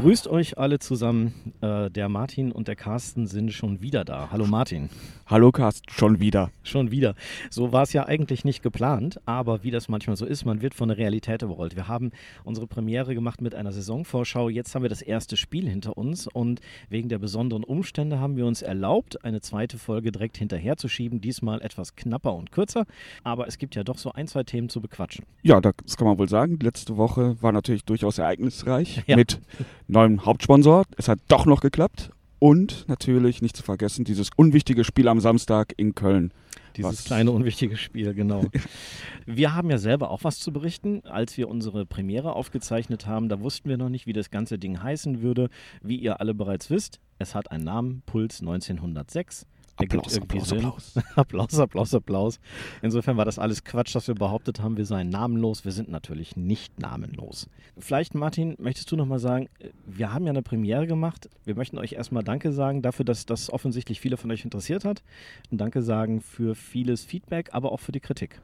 Grüßt euch alle zusammen. Äh, der Martin und der Carsten sind schon wieder da. Hallo Martin. Hallo Carsten, schon wieder. Schon wieder. So war es ja eigentlich nicht geplant, aber wie das manchmal so ist, man wird von der Realität überrollt. Wir haben unsere Premiere gemacht mit einer Saisonvorschau. Jetzt haben wir das erste Spiel hinter uns und wegen der besonderen Umstände haben wir uns erlaubt, eine zweite Folge direkt hinterherzuschieben. Diesmal etwas knapper und kürzer, aber es gibt ja doch so ein, zwei Themen zu bequatschen. Ja, das kann man wohl sagen. Letzte Woche war natürlich durchaus ereignisreich ja. mit neuem Hauptsponsor. Es hat doch noch geklappt. Und natürlich nicht zu vergessen, dieses unwichtige Spiel am Samstag in Köln. Dieses was? kleine unwichtige Spiel, genau. wir haben ja selber auch was zu berichten. Als wir unsere Premiere aufgezeichnet haben, da wussten wir noch nicht, wie das ganze Ding heißen würde. Wie ihr alle bereits wisst, es hat einen Namen, Puls 1906. Applaus, Applaus, Applaus. Applaus, Applaus, Applaus. Insofern war das alles Quatsch, dass wir behauptet haben, wir seien namenlos. Wir sind natürlich nicht namenlos. Vielleicht, Martin, möchtest du nochmal sagen, wir haben ja eine Premiere gemacht. Wir möchten euch erstmal Danke sagen dafür, dass das offensichtlich viele von euch interessiert hat. Und Danke sagen für vieles Feedback, aber auch für die Kritik.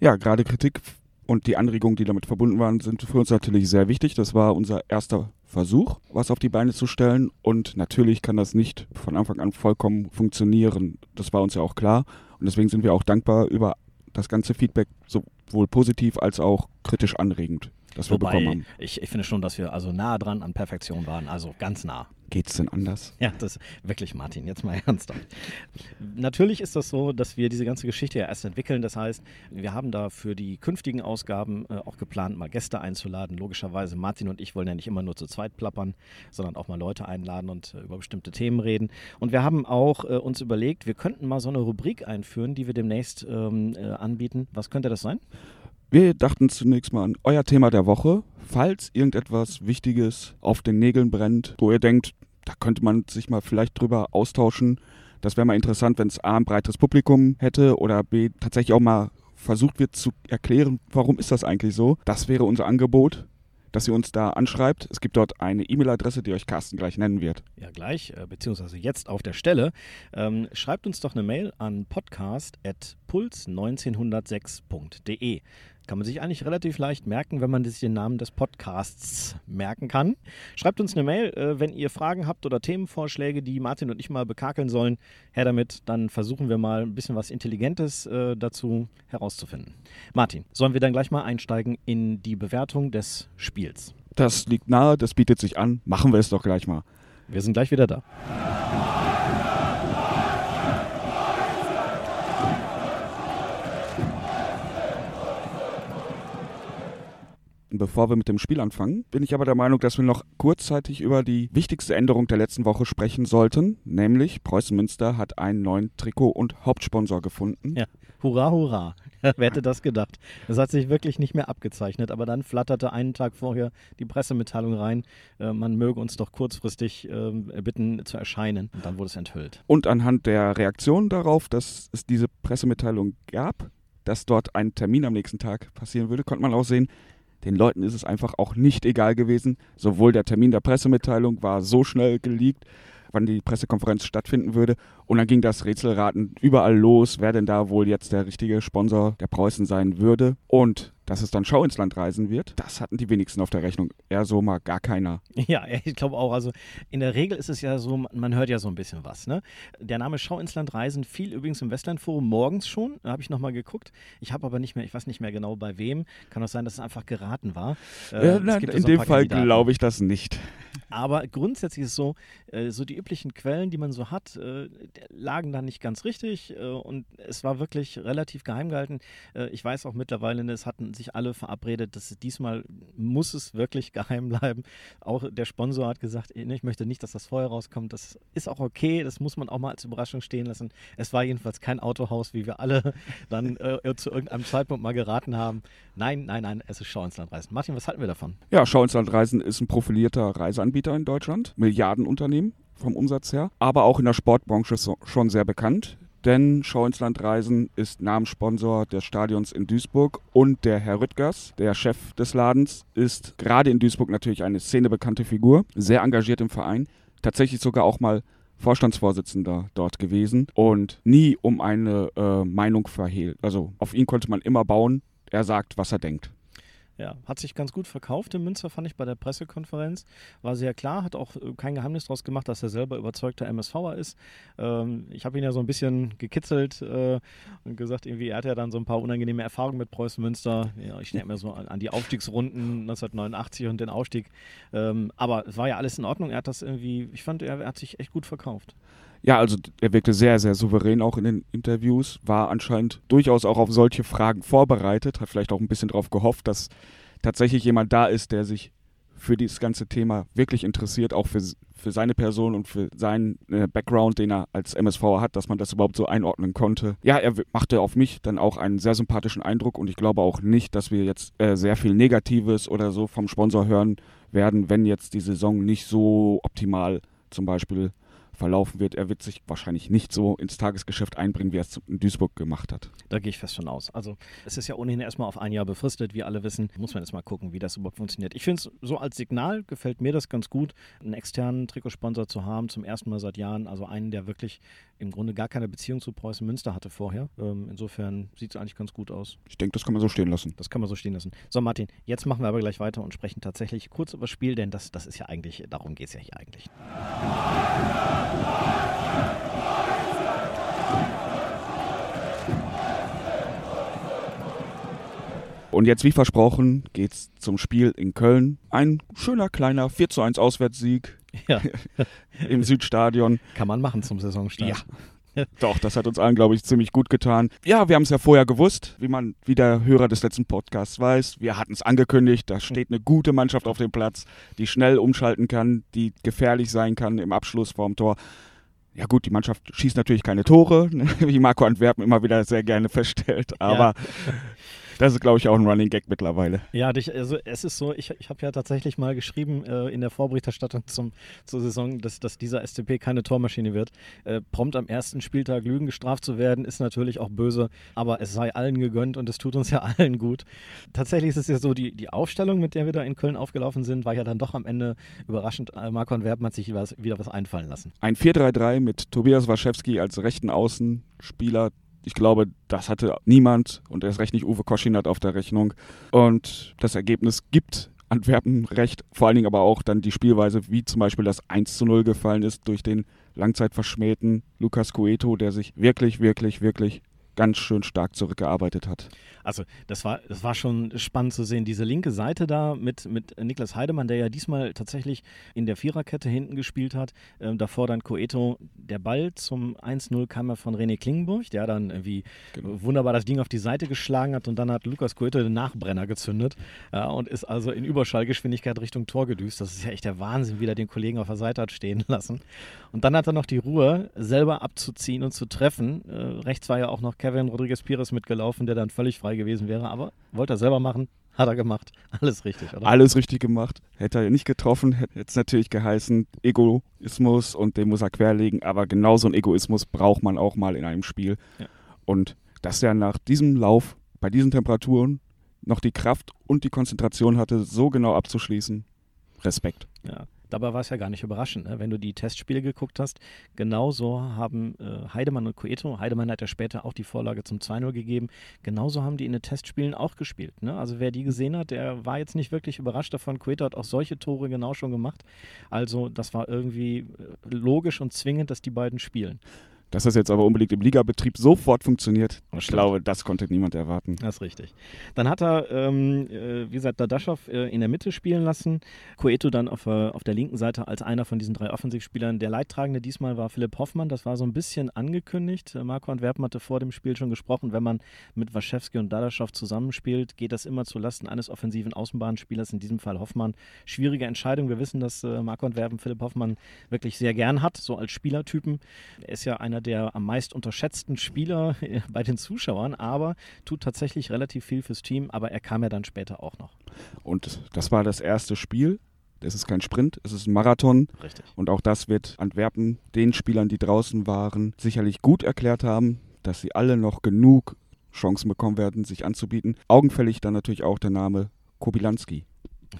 Ja, gerade Kritik und die Anregungen, die damit verbunden waren, sind für uns natürlich sehr wichtig. Das war unser erster Versuch, was auf die Beine zu stellen. Und natürlich kann das nicht von Anfang an vollkommen funktionieren. Das war uns ja auch klar. Und deswegen sind wir auch dankbar über das ganze Feedback, sowohl positiv als auch kritisch anregend, das wir Wobei, bekommen haben. Ich, ich finde schon, dass wir also nah dran an Perfektion waren, also ganz nah. Geht's denn anders? Ja, das wirklich, Martin, jetzt mal ernsthaft. Natürlich ist das so, dass wir diese ganze Geschichte ja erst entwickeln. Das heißt, wir haben da für die künftigen Ausgaben äh, auch geplant, mal Gäste einzuladen. Logischerweise, Martin und ich wollen ja nicht immer nur zu zweit plappern, sondern auch mal Leute einladen und äh, über bestimmte Themen reden. Und wir haben auch äh, uns überlegt, wir könnten mal so eine Rubrik einführen, die wir demnächst ähm, äh, anbieten. Was könnte das sein? Wir dachten zunächst mal an euer Thema der Woche. Falls irgendetwas Wichtiges auf den Nägeln brennt, wo ihr denkt, da könnte man sich mal vielleicht drüber austauschen. Das wäre mal interessant, wenn es A, ein breiteres Publikum hätte oder B, tatsächlich auch mal versucht wird zu erklären, warum ist das eigentlich so. Das wäre unser Angebot dass ihr uns da anschreibt. Es gibt dort eine E-Mail-Adresse, die euch Carsten gleich nennen wird. Ja, gleich, äh, beziehungsweise jetzt auf der Stelle. Ähm, schreibt uns doch eine Mail an podcast.puls1906.de. Kann man sich eigentlich relativ leicht merken, wenn man sich den Namen des Podcasts merken kann. Schreibt uns eine Mail, äh, wenn ihr Fragen habt oder Themenvorschläge, die Martin und ich mal bekakeln sollen. Her damit, dann versuchen wir mal ein bisschen was Intelligentes äh, dazu herauszufinden. Martin, sollen wir dann gleich mal einsteigen in die Bewertung des Spiels? Das liegt nahe, das bietet sich an. Machen wir es doch gleich mal. Wir sind gleich wieder da. Bevor wir mit dem Spiel anfangen, bin ich aber der Meinung, dass wir noch kurzzeitig über die wichtigste Änderung der letzten Woche sprechen sollten, nämlich Preußen Münster hat einen neuen Trikot- und Hauptsponsor gefunden. Ja, hurra, hurra. Wer hätte das gedacht? Das hat sich wirklich nicht mehr abgezeichnet, aber dann flatterte einen Tag vorher die Pressemitteilung rein, äh, man möge uns doch kurzfristig äh, bitten zu erscheinen. Und dann wurde es enthüllt. Und anhand der Reaktion darauf, dass es diese Pressemitteilung gab, dass dort ein Termin am nächsten Tag passieren würde, konnte man auch sehen, den Leuten ist es einfach auch nicht egal gewesen. Sowohl der Termin der Pressemitteilung war so schnell geleakt, wann die Pressekonferenz stattfinden würde. Und dann ging das Rätselraten überall los, wer denn da wohl jetzt der richtige Sponsor der Preußen sein würde. Und dass es dann Schau ins Land reisen wird, das hatten die wenigsten auf der Rechnung. Eher so mal gar keiner. Ja, ich glaube auch. Also in der Regel ist es ja so, man hört ja so ein bisschen was. Ne? Der Name Schau ins Land reisen fiel übrigens im Westlandforum morgens schon. Da habe ich nochmal geguckt. Ich habe aber nicht mehr, ich weiß nicht mehr genau bei wem. Kann auch sein, dass es einfach geraten war. Äh, ja, nein, in so dem Fall glaube ich das nicht. Aber grundsätzlich ist es so, äh, so die üblichen Quellen, die man so hat, äh, lagen da nicht ganz richtig. Äh, und es war wirklich relativ geheim gehalten. Äh, ich weiß auch mittlerweile, es hatten sich alle verabredet, dass diesmal muss es wirklich geheim bleiben. Auch der Sponsor hat gesagt, ich möchte nicht, dass das vorher rauskommt. Das ist auch okay, das muss man auch mal als Überraschung stehen lassen. Es war jedenfalls kein Autohaus, wie wir alle dann äh, zu irgendeinem Zeitpunkt mal geraten haben. Nein, nein, nein, es ist Schau ins Land Reisen. Martin, was halten wir davon? Ja, Schau ins Land Reisen ist ein profilierter Reiseanbieter in Deutschland, Milliardenunternehmen vom Umsatz her, aber auch in der Sportbranche schon sehr bekannt denn Schau ins Land Reisen ist Namenssponsor des Stadions in Duisburg und der Herr Rüttgers, der Chef des Ladens, ist gerade in Duisburg natürlich eine szenebekannte Figur, sehr engagiert im Verein, tatsächlich sogar auch mal Vorstandsvorsitzender dort gewesen und nie um eine äh, Meinung verhehlt. Also auf ihn konnte man immer bauen, er sagt, was er denkt. Ja, hat sich ganz gut verkauft in Münster, fand ich bei der Pressekonferenz. War sehr klar, hat auch äh, kein Geheimnis daraus gemacht, dass er selber überzeugter MSVer ist. Ähm, ich habe ihn ja so ein bisschen gekitzelt äh, und gesagt, irgendwie, er hat ja dann so ein paar unangenehme Erfahrungen mit Preußen Münster. Ja, ich denke mir so an, an, die Aufstiegsrunden 1989 und den Ausstieg. Ähm, aber es war ja alles in Ordnung. Er hat das irgendwie, ich fand, er, er hat sich echt gut verkauft. Ja, also er wirkte sehr, sehr souverän auch in den Interviews, war anscheinend durchaus auch auf solche Fragen vorbereitet, hat vielleicht auch ein bisschen darauf gehofft, dass tatsächlich jemand da ist, der sich für dieses ganze Thema wirklich interessiert, auch für, für seine Person und für seinen äh, Background, den er als MSV hat, dass man das überhaupt so einordnen konnte. Ja, er machte auf mich dann auch einen sehr sympathischen Eindruck und ich glaube auch nicht, dass wir jetzt äh, sehr viel Negatives oder so vom Sponsor hören werden, wenn jetzt die Saison nicht so optimal zum Beispiel verlaufen wird. Er wird sich wahrscheinlich nicht so ins Tagesgeschäft einbringen, wie er es in Duisburg gemacht hat. Da gehe ich fest von aus. Also es ist ja ohnehin erstmal auf ein Jahr befristet, wie alle wissen. Muss man jetzt mal gucken, wie das überhaupt funktioniert. Ich finde es so als Signal gefällt mir das ganz gut, einen externen Trikotsponsor zu haben, zum ersten Mal seit Jahren. Also einen, der wirklich im Grunde gar keine Beziehung zu Preußen Münster hatte vorher. Ähm, insofern sieht es eigentlich ganz gut aus. Ich denke, das kann man so stehen lassen. Das kann man so stehen lassen. So, Martin, jetzt machen wir aber gleich weiter und sprechen tatsächlich kurz über das Spiel, denn das, das ist ja eigentlich, darum geht es ja hier eigentlich. Und jetzt, wie versprochen, geht's zum Spiel in Köln. Ein schöner kleiner 4 zu 1 Auswärtssieg ja. im Südstadion. Kann man machen zum Saisonstart. Ja. Doch, das hat uns allen, glaube ich, ziemlich gut getan. Ja, wir haben es ja vorher gewusst, wie man, wie der Hörer des letzten Podcasts weiß. Wir hatten es angekündigt, da steht eine gute Mannschaft auf dem Platz, die schnell umschalten kann, die gefährlich sein kann im Abschluss vorm Tor. Ja gut, die Mannschaft schießt natürlich keine Tore, wie Marco Antwerpen immer wieder sehr gerne feststellt, aber ja. Das ist, glaube ich, auch ein Running Gag mittlerweile. Ja, also es ist so, ich, ich habe ja tatsächlich mal geschrieben äh, in der Vorberichterstattung zum, zur Saison, dass, dass dieser SCP keine Tormaschine wird. Äh, prompt am ersten Spieltag Lügen gestraft zu werden, ist natürlich auch böse, aber es sei allen gegönnt und es tut uns ja allen gut. Tatsächlich ist es ja so, die, die Aufstellung, mit der wir da in Köln aufgelaufen sind, war ja dann doch am Ende überraschend. Äh, Marco Werben hat sich was, wieder was einfallen lassen. Ein 4-3-3 mit Tobias Waschewski als rechten Außenspieler, ich glaube, das hatte niemand und erst recht nicht Uwe Koschinat auf der Rechnung. Und das Ergebnis gibt Antwerpen recht, vor allen Dingen aber auch dann die Spielweise, wie zum Beispiel das 1 zu 0 gefallen ist durch den langzeitverschmähten Lukas Cueto, der sich wirklich, wirklich, wirklich ganz schön stark zurückgearbeitet hat. Also das war, das war schon spannend zu sehen. Diese linke Seite da mit, mit Niklas Heidemann, der ja diesmal tatsächlich in der Viererkette hinten gespielt hat. Ähm, davor dann Coeto. Der Ball zum 1-0 kam ja von René Klingenburg, der dann irgendwie genau. wunderbar das Ding auf die Seite geschlagen hat und dann hat Lukas Coeto den Nachbrenner gezündet ja, und ist also in Überschallgeschwindigkeit Richtung Tor gedüst. Das ist ja echt der Wahnsinn, wie er den Kollegen auf der Seite hat stehen lassen. Und dann hat er noch die Ruhe, selber abzuziehen und zu treffen. Äh, rechts war ja auch noch Kevin Rodriguez Pires mitgelaufen, der dann völlig frei gewesen wäre, aber wollte er selber machen, hat er gemacht. Alles richtig, oder? Alles richtig gemacht. Hätte er nicht getroffen, hätte es natürlich geheißen, Egoismus und den muss er querlegen, aber genau so einen Egoismus braucht man auch mal in einem Spiel. Ja. Und dass er nach diesem Lauf, bei diesen Temperaturen, noch die Kraft und die Konzentration hatte, so genau abzuschließen, Respekt. Ja, Dabei war es ja gar nicht überraschend, ne? wenn du die Testspiele geguckt hast. Genauso haben äh, Heidemann und Coeto, Heidemann hat ja später auch die Vorlage zum 2-0 gegeben, genauso haben die in den Testspielen auch gespielt. Ne? Also wer die gesehen hat, der war jetzt nicht wirklich überrascht davon. Coeto hat auch solche Tore genau schon gemacht. Also das war irgendwie äh, logisch und zwingend, dass die beiden spielen. Dass das jetzt aber unbedingt im Ligabetrieb sofort funktioniert, ich glaube, das konnte niemand erwarten. Das ist richtig. Dann hat er, ähm, äh, wie gesagt, Dadaschow äh, in der Mitte spielen lassen, Coeto dann auf, auf der linken Seite als einer von diesen drei Offensivspielern. Der Leidtragende diesmal war Philipp Hoffmann, das war so ein bisschen angekündigt. Äh, Marco Antwerpen hatte vor dem Spiel schon gesprochen, wenn man mit Waschewski und Dadaschow zusammenspielt, geht das immer zulasten eines offensiven Außenbahnspielers, in diesem Fall Hoffmann. Schwierige Entscheidung. Wir wissen, dass Marco Antwerpen Philipp Hoffmann wirklich sehr gern hat, so als Spielertypen. Er ist ja einer einer der am meist unterschätzten Spieler bei den Zuschauern, aber tut tatsächlich relativ viel fürs Team, aber er kam ja dann später auch noch. Und das war das erste Spiel. Es ist kein Sprint, es ist ein Marathon. Richtig. Und auch das wird Antwerpen den Spielern, die draußen waren, sicherlich gut erklärt haben, dass sie alle noch genug Chancen bekommen werden, sich anzubieten. Augenfällig dann natürlich auch der Name Kobilanski.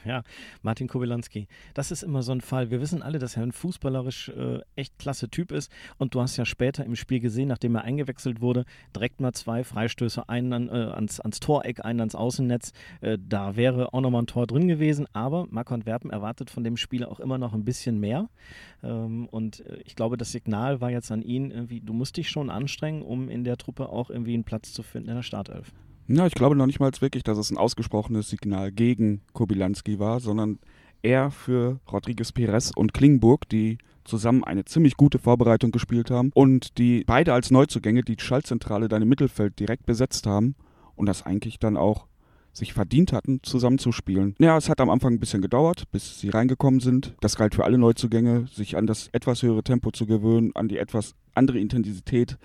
Ja, Martin Kobylanski. Das ist immer so ein Fall. Wir wissen alle, dass er ein fußballerisch äh, echt klasse Typ ist. Und du hast ja später im Spiel gesehen, nachdem er eingewechselt wurde, direkt mal zwei Freistöße, einen an, äh, ans, ans Toreck, einen ans Außennetz. Äh, da wäre auch nochmal ein Tor drin gewesen. Aber Marco Antwerpen erwartet von dem Spieler auch immer noch ein bisschen mehr. Ähm, und äh, ich glaube, das Signal war jetzt an ihn, irgendwie, du musst dich schon anstrengen, um in der Truppe auch irgendwie einen Platz zu finden in der Startelf. Ja, ich glaube noch nicht mal wirklich, dass es ein ausgesprochenes Signal gegen Kobilanski war, sondern eher für Rodriguez Perez und Klingburg, die zusammen eine ziemlich gute Vorbereitung gespielt haben und die beide als Neuzugänge die Schaltzentrale dann im Mittelfeld direkt besetzt haben und das eigentlich dann auch sich verdient hatten, zusammenzuspielen. Ja, es hat am Anfang ein bisschen gedauert, bis sie reingekommen sind. Das galt für alle Neuzugänge, sich an das etwas höhere Tempo zu gewöhnen, an die etwas andere Intensität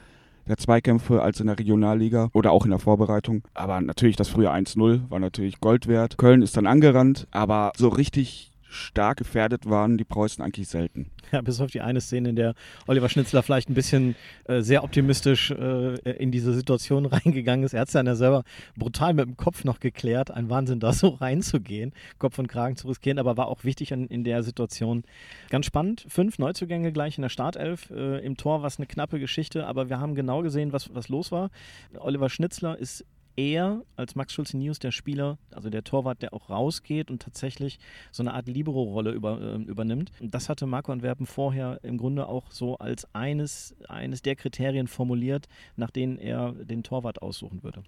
der Zweikämpfe als in der Regionalliga oder auch in der Vorbereitung. Aber natürlich das frühe 1-0 war natürlich Gold wert. Köln ist dann angerannt, aber so richtig stark gefährdet waren die Preußen eigentlich selten. Ja, bis auf die eine Szene, in der Oliver Schnitzler vielleicht ein bisschen äh, sehr optimistisch äh, in diese Situation reingegangen ist. Er hat es ja selber brutal mit dem Kopf noch geklärt. Ein Wahnsinn, da so reinzugehen, Kopf und Kragen zu riskieren, aber war auch wichtig in, in der Situation. Ganz spannend. Fünf Neuzugänge gleich in der Startelf. Äh, Im Tor war es eine knappe Geschichte, aber wir haben genau gesehen, was, was los war. Oliver Schnitzler ist er als Max Schulze News der Spieler, also der Torwart, der auch rausgeht und tatsächlich so eine Art Libero-Rolle über, äh, übernimmt. Das hatte Marco Antwerpen vorher im Grunde auch so als eines, eines der Kriterien formuliert, nach denen er den Torwart aussuchen würde.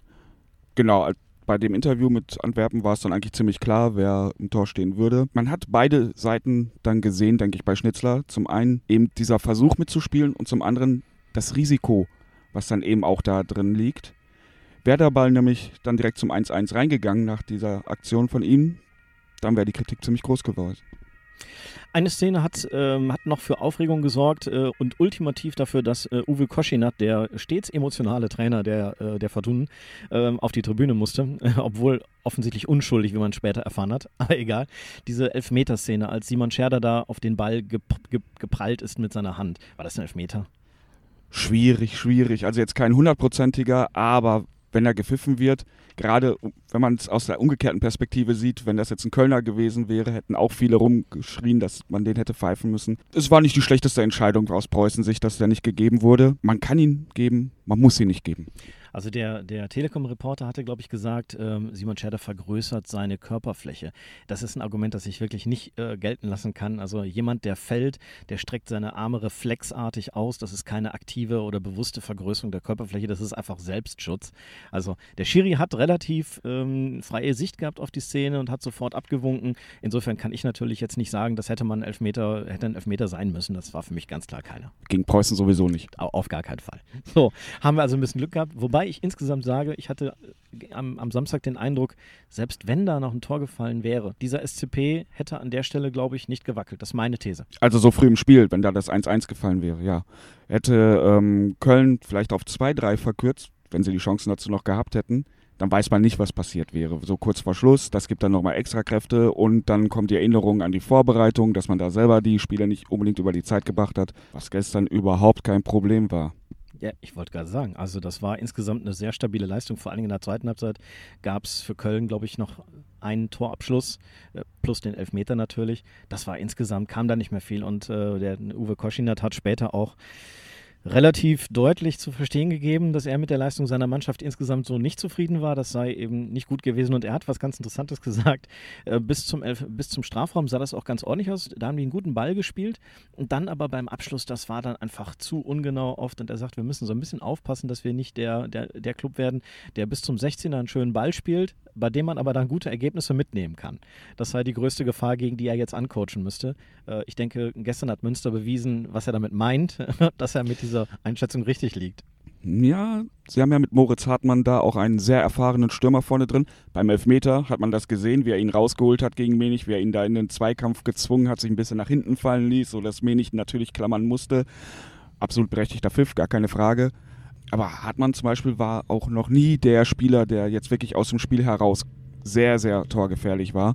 Genau, bei dem Interview mit Antwerpen war es dann eigentlich ziemlich klar, wer im Tor stehen würde. Man hat beide Seiten dann gesehen, denke ich, bei Schnitzler. Zum einen eben dieser Versuch mitzuspielen und zum anderen das Risiko, was dann eben auch da drin liegt. Wäre der Ball nämlich dann direkt zum 1-1 reingegangen nach dieser Aktion von ihm, dann wäre die Kritik ziemlich groß geworden. Eine Szene hat, ähm, hat noch für Aufregung gesorgt äh, und ultimativ dafür, dass äh, Uwe Koschinat, der stets emotionale Trainer der, äh, der Fortunen, ähm, auf die Tribüne musste, obwohl offensichtlich unschuldig, wie man später erfahren hat. Aber egal. Diese Elfmeterszene, als Simon Scherder da auf den Ball gep gep geprallt ist mit seiner Hand. War das ein Elfmeter? Schwierig, schwierig. Also jetzt kein hundertprozentiger, aber wenn er gepfiffen wird. Gerade wenn man es aus der umgekehrten Perspektive sieht, wenn das jetzt ein Kölner gewesen wäre, hätten auch viele rumgeschrien, dass man den hätte pfeifen müssen. Es war nicht die schlechteste Entscheidung aus Preußen-Sicht, dass der nicht gegeben wurde. Man kann ihn geben, man muss ihn nicht geben. Also der, der Telekom-Reporter hatte, glaube ich, gesagt, ähm, Simon Scherder vergrößert seine Körperfläche. Das ist ein Argument, das ich wirklich nicht äh, gelten lassen kann. Also jemand, der fällt, der streckt seine Arme reflexartig aus. Das ist keine aktive oder bewusste Vergrößerung der Körperfläche. Das ist einfach Selbstschutz. Also der Schiri hat relativ ähm, freie Sicht gehabt auf die Szene und hat sofort abgewunken. Insofern kann ich natürlich jetzt nicht sagen, das hätte man Elfmeter, hätte ein Elfmeter sein müssen. Das war für mich ganz klar keiner. Gegen Preußen sowieso nicht. Auf gar keinen Fall. So, haben wir also ein bisschen Glück gehabt. Wobei Wobei ich insgesamt sage, ich hatte äh, am, am, Samstag den Eindruck, selbst wenn da noch ein Tor gefallen wäre, dieser SCP hätte an der Stelle, glaube ich, nicht gewackelt. Das ist meine These. Also so früh im Spiel, wenn da das 1-1 gefallen wäre, ja. Hätte ähm, Köln vielleicht auf 2-3 verkürzt, wenn sie die Chancen dazu noch gehabt hätten, dann weiß man nicht, was passiert wäre. So kurz vor Schluss, das gibt dann nochmal extra Kräfte und dann kommt die Erinnerung an die Vorbereitung, dass man da selber die Spieler nicht unbedingt über die Zeit gebracht hat, was gestern überhaupt kein Problem war. Ja, ich wollte gerade sagen, also das war insgesamt eine sehr stabile Leistung. Vor allen Dingen in der zweiten Halbzeit gab es für Köln, glaube ich, noch einen Torabschluss, äh, plus den Elfmeter natürlich. Das war insgesamt, kam da nicht mehr viel. Und äh, der Uwe Koschinat hat später auch relativ deutlich zu verstehen gegeben, dass er mit der Leistung seiner Mannschaft insgesamt so nicht zufrieden war. Das sei eben nicht gut gewesen. Und er hat was ganz Interessantes gesagt. Äh, bis, zum Elf bis zum Strafraum sah das auch ganz ordentlich aus. Da haben die einen guten Ball gespielt. Und dann aber beim Abschluss, das war dann einfach zu ungenau oft. Und er sagt, wir müssen so ein bisschen aufpassen, dass wir nicht der, der, der Club werden, der bis zum 16er einen schönen Ball spielt, bei dem man aber dann gute Ergebnisse mitnehmen kann. Das sei die größte Gefahr, gegen die er jetzt ancoachen müsste. Äh, ich denke, gestern hat Münster bewiesen, was er damit meint, dass er mit dieser Einschätzung richtig liegt. Ja, sie haben ja mit Moritz Hartmann da auch einen sehr erfahrenen Stürmer vorne drin. Beim Elfmeter hat man das gesehen, wie er ihn rausgeholt hat gegen Menig, wie er ihn da in den Zweikampf gezwungen hat, sich ein bisschen nach hinten fallen ließ, sodass Menig natürlich klammern musste. Absolut berechtigter Pfiff, gar keine Frage. Aber Hartmann zum Beispiel war auch noch nie der Spieler, der jetzt wirklich aus dem Spiel heraus sehr, sehr torgefährlich war.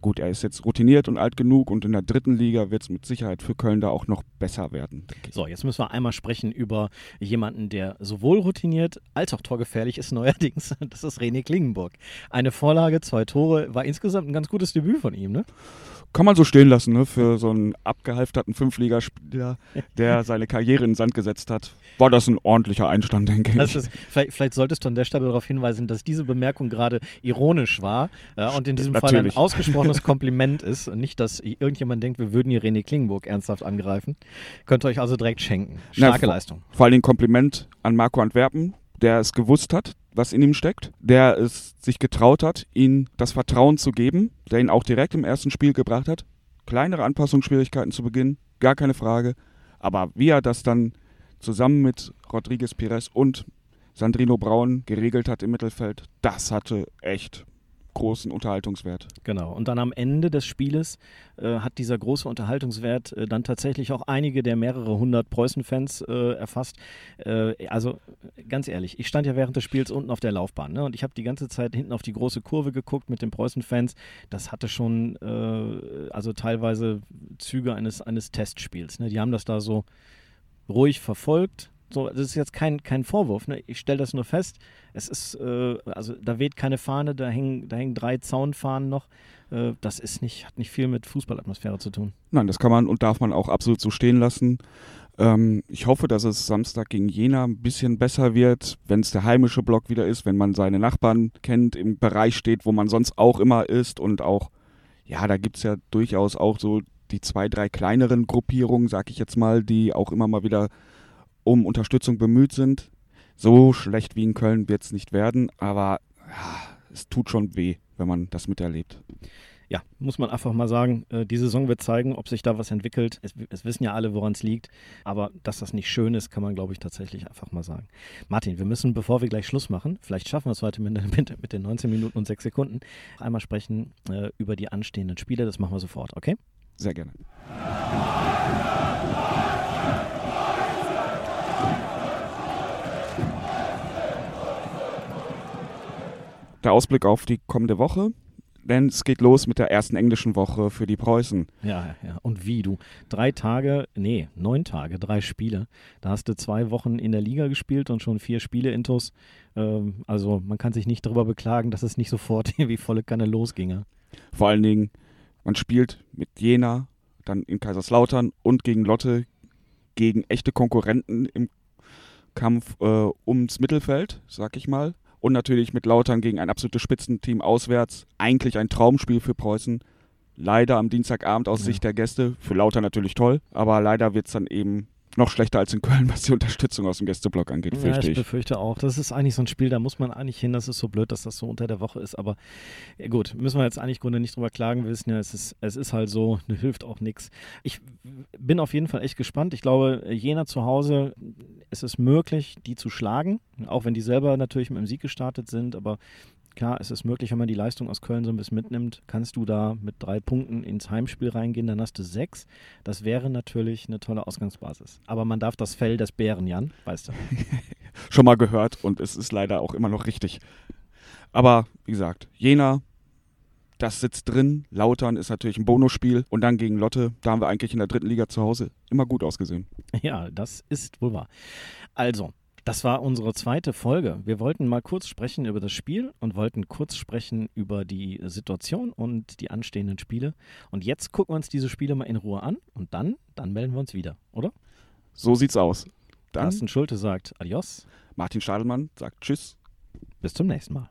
Gut, er ist jetzt routiniert und alt genug und in der dritten Liga wird es mit Sicherheit für Köln da auch noch besser werden. So, jetzt müssen wir einmal sprechen über jemanden, der sowohl routiniert als auch torgefährlich ist neuerdings. Das ist René Klingenburg. Eine Vorlage, zwei Tore, war insgesamt ein ganz gutes Debüt von ihm, ne? Kann man so stehen lassen, ne? Für so einen abgehalfterten Fünfligaspieler, der seine Karriere in den Sand gesetzt hat, war das ein ordentlicher Einstand, denke ich. Ist, vielleicht, vielleicht, solltest du an der Stelle darauf hinweisen, dass diese Bemerkung gerade ironisch war ja, und in diesem Natürlich. Fall ein ausgesprochenes Kompliment ist. Und nicht, dass irgendjemand denkt, wir würden hier René Klingenburg ernsthaft angreifen. Könnt ihr euch also direkt schenken. Starke Na, Leistung. Vor allem Kompliment an Marco Antwerpen, der es gewusst hat, was in ihm steckt, der es sich getraut hat, ihm das Vertrauen zu geben, der ihn auch direkt im ersten Spiel gebracht hat. Kleinere Anpassungsschwierigkeiten zu Beginn, gar keine Frage. Aber wie er das dann zusammen mit Rodriguez Pires und Sandrino Braun geregelt hat im Mittelfeld, das hatte echt großen Unterhaltungswert. Genau. Und dann am Ende des Spieles äh, hat dieser große Unterhaltungswert äh, dann tatsächlich auch einige der mehrere hundert Preußen-Fans äh, erfasst. Äh, also ganz ehrlich, ich stand ja während des Spiels unten auf der Laufbahn ne? und ich habe die ganze Zeit hinten auf die große Kurve geguckt mit den Preußen-Fans. Das hatte schon äh, also teilweise Züge eines, eines Testspiels. Ne? Die haben das da so ruhig verfolgt so, das ist jetzt kein, kein Vorwurf, ne? ich stelle das nur fest. Es ist, äh, also da weht keine Fahne, da hängen, da hängen drei Zaunfahnen noch. Äh, das ist nicht, hat nicht viel mit Fußballatmosphäre zu tun. Nein, das kann man und darf man auch absolut so stehen lassen. Ähm, ich hoffe, dass es Samstag gegen Jena ein bisschen besser wird, wenn es der heimische Block wieder ist, wenn man seine Nachbarn kennt, im Bereich steht, wo man sonst auch immer ist und auch, ja, da gibt es ja durchaus auch so die zwei, drei kleineren Gruppierungen, sag ich jetzt mal, die auch immer mal wieder um Unterstützung bemüht sind. So schlecht wie in Köln wird es nicht werden, aber ja, es tut schon weh, wenn man das miterlebt. Ja, muss man einfach mal sagen, äh, die Saison wird zeigen, ob sich da was entwickelt. Es, es wissen ja alle, woran es liegt. Aber dass das nicht schön ist, kann man, glaube ich, tatsächlich einfach mal sagen. Martin, wir müssen, bevor wir gleich Schluss machen, vielleicht schaffen wir es heute mit, mit, mit den 19 Minuten und 6 Sekunden, einmal sprechen äh, über die anstehenden Spiele. Das machen wir sofort, okay? Sehr gerne. Der Ausblick auf die kommende Woche. Denn es geht los mit der ersten englischen Woche für die Preußen. Ja, ja. Und wie du? Drei Tage, nee, neun Tage, drei Spiele. Da hast du zwei Wochen in der Liga gespielt und schon vier Spiele intus. Ähm, also man kann sich nicht darüber beklagen, dass es nicht sofort wie volle Kanne losginge. Vor allen Dingen, man spielt mit Jena, dann in Kaiserslautern und gegen Lotte, gegen echte Konkurrenten im Kampf äh, ums Mittelfeld, sag ich mal und natürlich mit Lautern gegen ein absolutes Spitzenteam auswärts. Eigentlich ein Traumspiel für Preußen. Leider am Dienstagabend aus ja. Sicht der Gäste. Für Lauter natürlich toll, aber leider wird es dann eben noch schlechter als in Köln, was die Unterstützung aus dem Gästeblock angeht, fürchte ja, ich. ich befürchte auch. Das ist eigentlich so ein Spiel, da muss man eigentlich hin. Das ist so blöd, dass das so unter der Woche ist. Aber ja gut, müssen wir jetzt eigentlich Grunde nicht drüber klagen. Wir wissen ja, es ist, es ist halt so, ne, hilft auch nichts. Ich bin auf jeden Fall echt gespannt. Ich glaube, Jena zu Hause ist es möglich, die zu schlagen. Auch wenn die selber natürlich mit dem Sieg gestartet sind. Aber klar, es ist möglich, wenn man die Leistung aus Köln so ein bisschen mitnimmt, kannst du da mit drei Punkten ins Heimspiel reingehen, dann hast du sechs. Das wäre natürlich eine tolle Ausgangsbasis. Aber man darf das Fell des Bären, Jan, weißt du. Schon mal gehört und es ist leider auch immer noch richtig. Aber wie gesagt, Jena, das sitzt drin. Lautern ist natürlich ein Bonusspiel. Und dann gegen Lotte, da haben wir eigentlich in der dritten Liga zu Hause immer gut ausgesehen. Ja, das ist wohl wahr. Also, das war unsere zweite Folge. Wir wollten mal kurz sprechen über das Spiel und wollten kurz sprechen über die Situation und die anstehenden Spiele. Und jetzt gucken wir uns diese Spiele mal in Ruhe an und dann, dann melden wir uns wieder, oder? So sieht's aus. Dann Carsten Schulte sagt Adios. Martin Stadelmann sagt Tschüss. Bis zum nächsten Mal.